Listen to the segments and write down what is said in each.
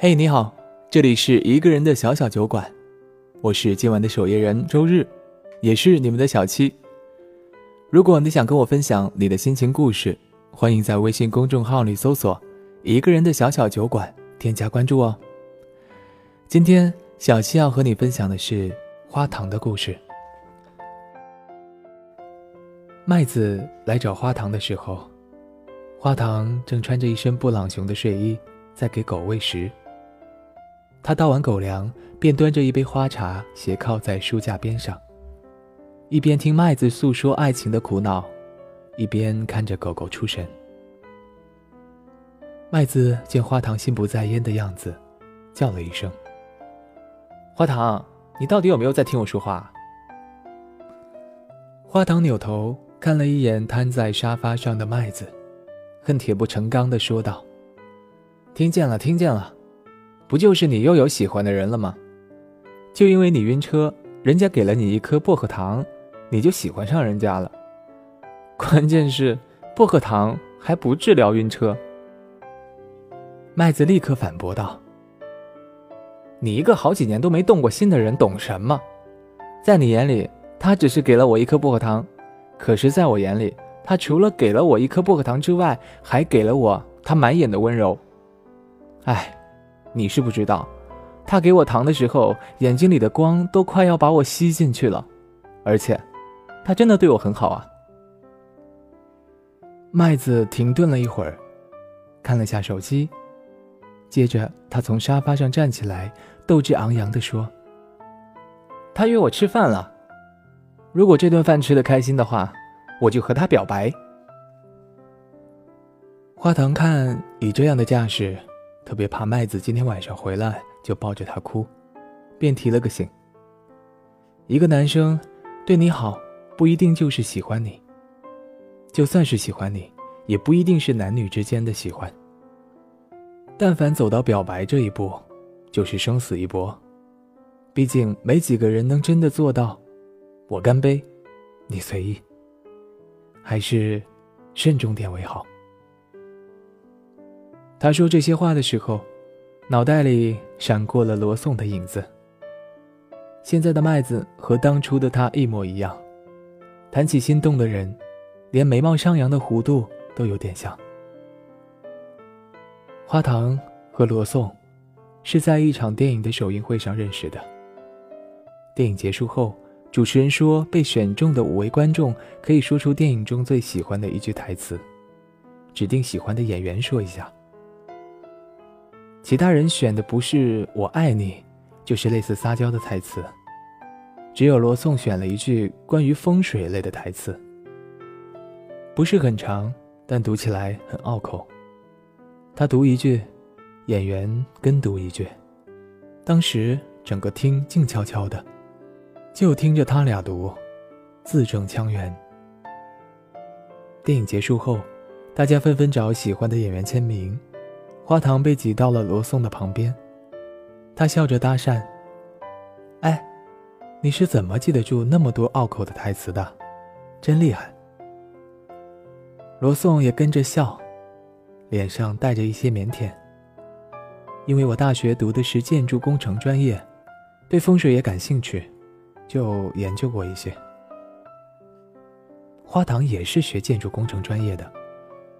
嘿，你好，这里是一个人的小小酒馆，我是今晚的守夜人周日，也是你们的小七。如果你想跟我分享你的心情故事，欢迎在微信公众号里搜索“一个人的小小酒馆”，添加关注哦。今天小七要和你分享的是花糖的故事。麦子来找花糖的时候，花糖正穿着一身布朗熊的睡衣，在给狗喂食。他倒完狗粮，便端着一杯花茶，斜靠在书架边上，一边听麦子诉说爱情的苦恼，一边看着狗狗出神。麦子见花糖心不在焉的样子，叫了一声：“花糖，你到底有没有在听我说话？”花糖扭头看了一眼瘫在沙发上的麦子，恨铁不成钢的说道：“听见了，听见了。”不就是你又有喜欢的人了吗？就因为你晕车，人家给了你一颗薄荷糖，你就喜欢上人家了。关键是薄荷糖还不治疗晕车。麦子立刻反驳道：“你一个好几年都没动过心的人，懂什么？在你眼里，他只是给了我一颗薄荷糖，可是在我眼里，他除了给了我一颗薄荷糖之外，还给了我他满眼的温柔。哎。”你是不知道，他给我糖的时候，眼睛里的光都快要把我吸进去了，而且，他真的对我很好啊。麦子停顿了一会儿，看了下手机，接着他从沙发上站起来，斗志昂扬地说：“他约我吃饭了，如果这顿饭吃的开心的话，我就和他表白。”花糖看以这样的架势。特别怕麦子今天晚上回来就抱着他哭，便提了个醒。一个男生对你好，不一定就是喜欢你。就算是喜欢你，也不一定是男女之间的喜欢。但凡走到表白这一步，就是生死一搏。毕竟没几个人能真的做到。我干杯，你随意。还是慎重点为好。他说这些话的时候，脑袋里闪过了罗宋的影子。现在的麦子和当初的他一模一样，谈起心动的人，连眉毛上扬的弧度都有点像。花糖和罗宋是在一场电影的首映会上认识的。电影结束后，主持人说，被选中的五位观众可以说出电影中最喜欢的一句台词，指定喜欢的演员说一下。其他人选的不是“我爱你”，就是类似撒娇的台词。只有罗宋选了一句关于风水类的台词，不是很长，但读起来很拗口。他读一句，演员跟读一句，当时整个厅静悄悄的，就听着他俩读，字正腔圆。电影结束后，大家纷纷找喜欢的演员签名。花糖被挤到了罗宋的旁边，他笑着搭讪：“哎，你是怎么记得住那么多拗口的台词的？真厉害。”罗宋也跟着笑，脸上带着一些腼腆。因为我大学读的是建筑工程专业，对风水也感兴趣，就研究过一些。花糖也是学建筑工程专业的，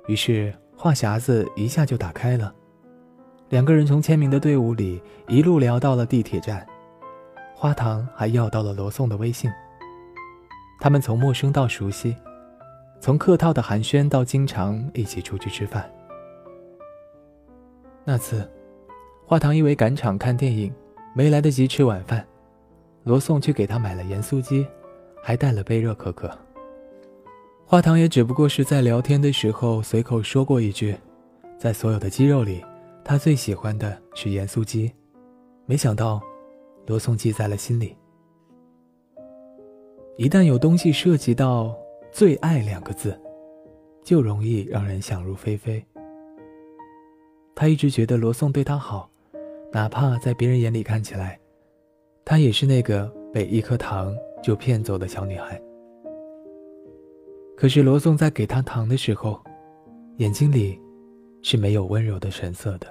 于是话匣子一下就打开了。两个人从签名的队伍里一路聊到了地铁站，花糖还要到了罗宋的微信。他们从陌生到熟悉，从客套的寒暄到经常一起出去吃饭。那次，花糖因为赶场看电影，没来得及吃晚饭，罗宋去给他买了盐酥鸡，还带了杯热可可。花糖也只不过是在聊天的时候随口说过一句，在所有的鸡肉里。他最喜欢的是盐酥鸡，没想到罗宋记在了心里。一旦有东西涉及到“最爱”两个字，就容易让人想入非非。他一直觉得罗宋对他好，哪怕在别人眼里看起来，他也是那个被一颗糖就骗走的小女孩。可是罗宋在给他糖的时候，眼睛里是没有温柔的神色的。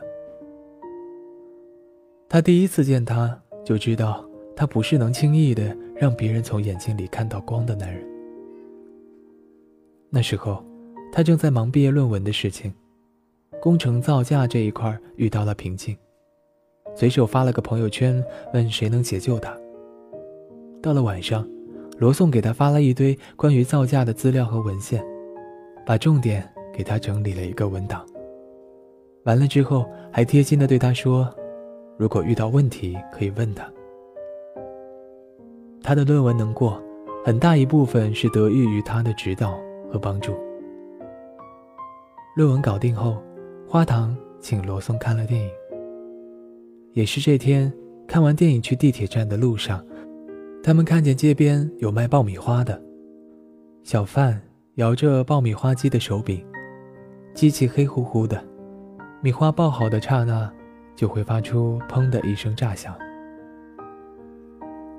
他第一次见他，就知道他不是能轻易的让别人从眼睛里看到光的男人。那时候，他正在忙毕业论文的事情，工程造价这一块遇到了瓶颈，随手发了个朋友圈，问谁能解救他。到了晚上，罗宋给他发了一堆关于造价的资料和文献，把重点给他整理了一个文档。完了之后，还贴心的对他说：“如果遇到问题，可以问他。”他的论文能过，很大一部分是得益于他的指导和帮助。论文搞定后，花堂请罗宋看了电影。也是这天，看完电影去地铁站的路上，他们看见街边有卖爆米花的，小贩摇着爆米花机的手柄，机器黑乎乎的。米花爆好的刹那，就会发出“砰”的一声炸响。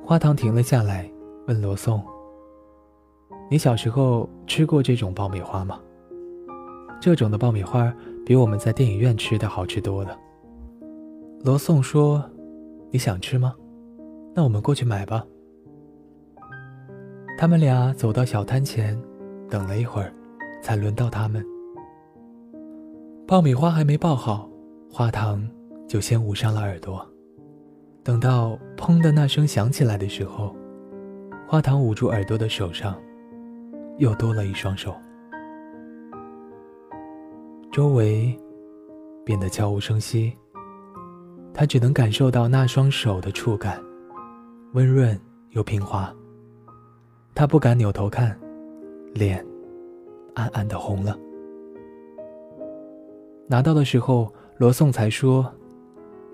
花堂停了下来，问罗宋：“你小时候吃过这种爆米花吗？这种的爆米花比我们在电影院吃的好吃多了。”罗宋说：“你想吃吗？那我们过去买吧。”他们俩走到小摊前，等了一会儿，才轮到他们。爆米花还没爆好，花糖就先捂上了耳朵。等到“砰”的那声响起来的时候，花糖捂住耳朵的手上又多了一双手。周围变得悄无声息，他只能感受到那双手的触感，温润又平滑。他不敢扭头看，脸暗暗的红了。拿到的时候，罗宋才说：“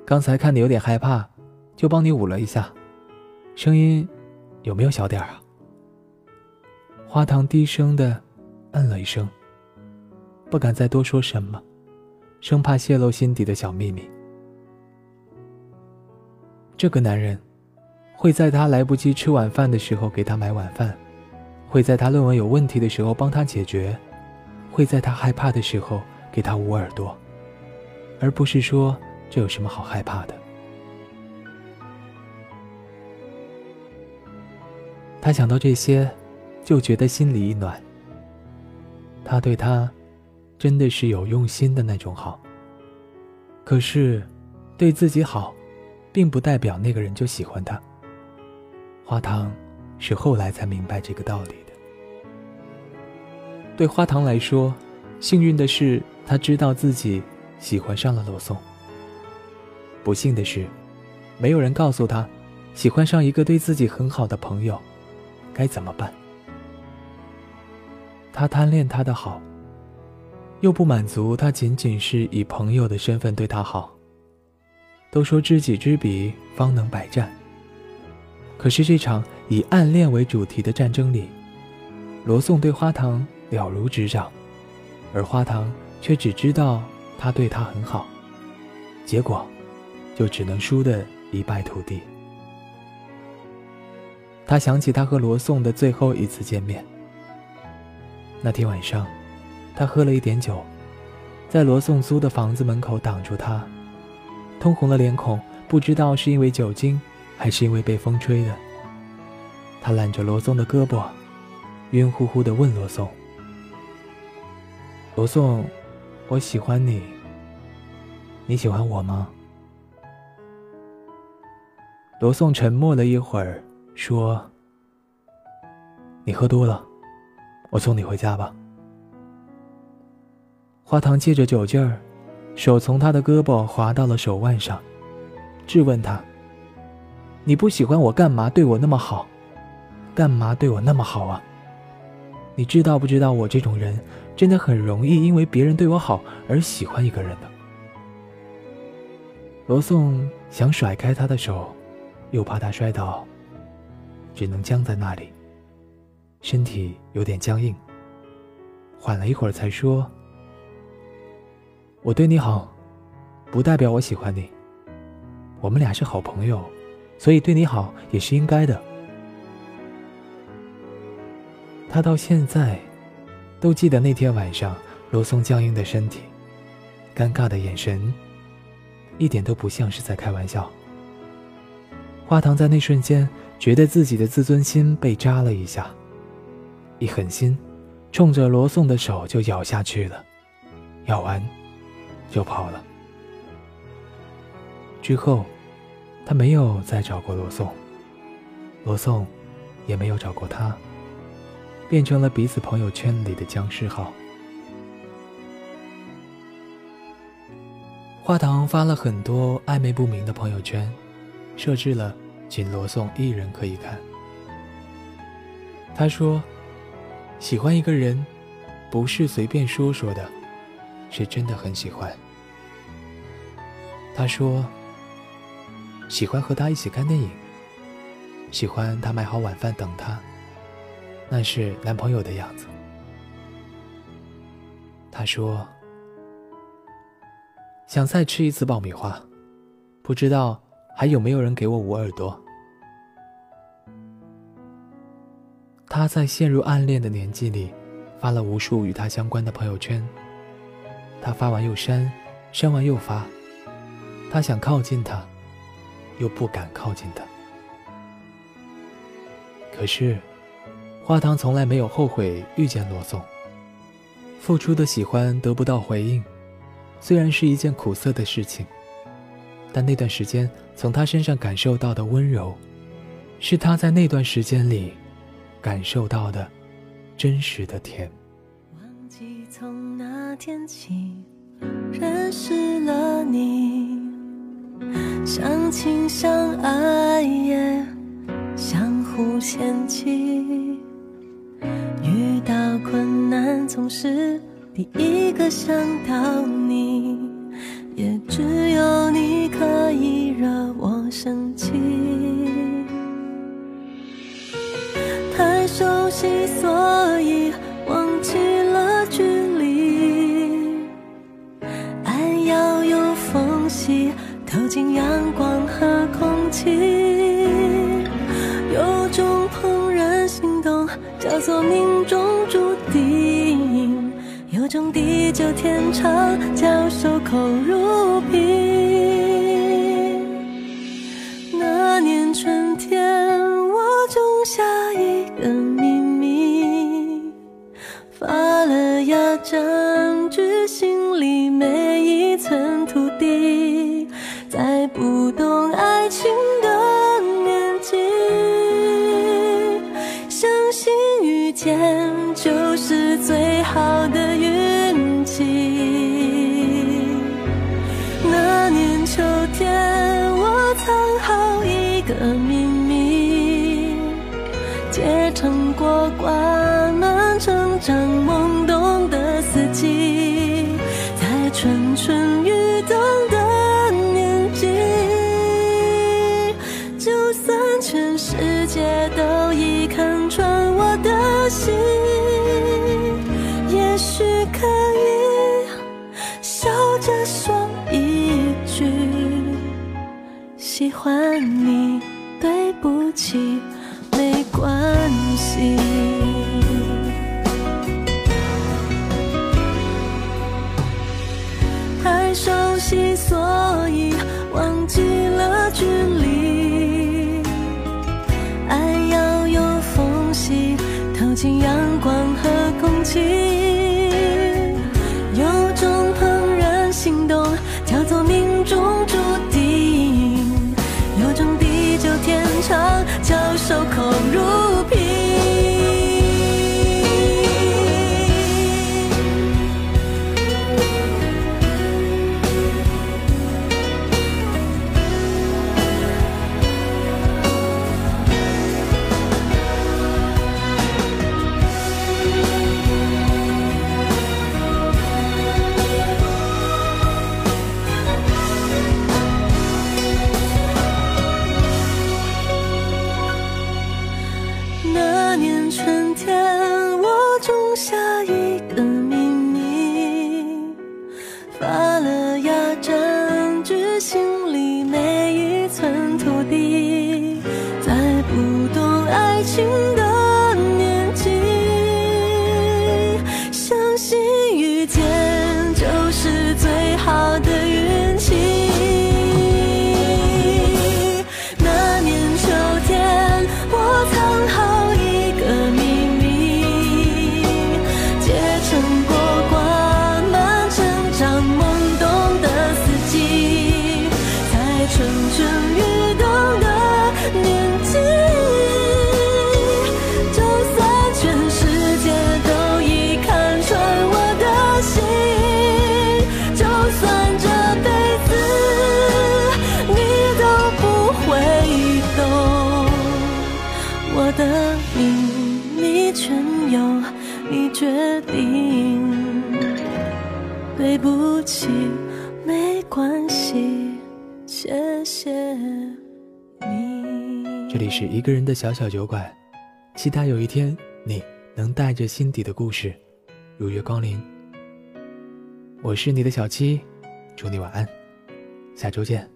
刚才看你有点害怕，就帮你捂了一下，声音有没有小点儿啊？”花糖低声的嗯了一声，不敢再多说什么，生怕泄露心底的小秘密。这个男人会在他来不及吃晚饭的时候给他买晚饭，会在他论文有问题的时候帮他解决，会在他害怕的时候。给他捂耳朵，而不是说这有什么好害怕的。他想到这些，就觉得心里一暖。他对他，真的是有用心的那种好。可是，对自己好，并不代表那个人就喜欢他。花糖是后来才明白这个道理的。对花糖来说，幸运的是。他知道自己喜欢上了罗宋。不幸的是，没有人告诉他，喜欢上一个对自己很好的朋友，该怎么办。他贪恋他的好，又不满足他仅仅是以朋友的身份对他好。都说知己知彼，方能百战。可是这场以暗恋为主题的战争里，罗宋对花堂了如指掌，而花堂。却只知道他对他很好，结果就只能输得一败涂地。他想起他和罗宋的最后一次见面。那天晚上，他喝了一点酒，在罗宋租的房子门口挡住他，通红了脸孔，不知道是因为酒精，还是因为被风吹的。他揽着罗宋的胳膊，晕乎乎地问罗宋：“罗宋。”我喜欢你，你喜欢我吗？罗宋沉默了一会儿，说：“你喝多了，我送你回家吧。”花糖借着酒劲儿，手从他的胳膊滑到了手腕上，质问他：“你不喜欢我，干嘛对我那么好？干嘛对我那么好啊？你知道不知道我这种人？”真的很容易因为别人对我好而喜欢一个人的。罗宋想甩开他的手，又怕他摔倒，只能僵在那里，身体有点僵硬。缓了一会儿才说：“我对你好，不代表我喜欢你。我们俩是好朋友，所以对你好也是应该的。”他到现在。都记得那天晚上，罗宋僵硬的身体，尴尬的眼神，一点都不像是在开玩笑。花堂在那瞬间觉得自己的自尊心被扎了一下，一狠心，冲着罗宋的手就咬下去了，咬完就跑了。之后，他没有再找过罗宋，罗宋也没有找过他，变成了彼此朋友圈里的僵尸号。花堂发了很多暧昧不明的朋友圈，设置了仅罗宋一人可以看。他说：“喜欢一个人，不是随便说说的，是真的很喜欢。”他说。喜欢和他一起看电影，喜欢他买好晚饭等他，那是男朋友的样子。他说：“想再吃一次爆米花，不知道还有没有人给我捂耳朵。”他在陷入暗恋的年纪里，发了无数与他相关的朋友圈。他发完又删，删完又发。他想靠近他。又不敢靠近他，可是，花糖从来没有后悔遇见罗宋。付出的喜欢得不到回应，虽然是一件苦涩的事情，但那段时间从他身上感受到的温柔，是他在那段时间里感受到的真实的甜。忘记从那天起认识了你。相亲相爱也相互嫌弃，遇到困难总是第一个想到你，也只有你可以惹我生气。太熟悉，所做命中注定，有种地久天长叫守口如瓶。那年春天，我种下一个秘密，发了芽，长的秘密，结成果，挂满成长懵懂的四季，在蠢蠢欲动。起，没关系。我的命你全由你决定对不起没关系谢谢你。这里是一个人的小小酒馆期待有一天你能带着心底的故事如约光临。我是你的小七祝你晚安下周见。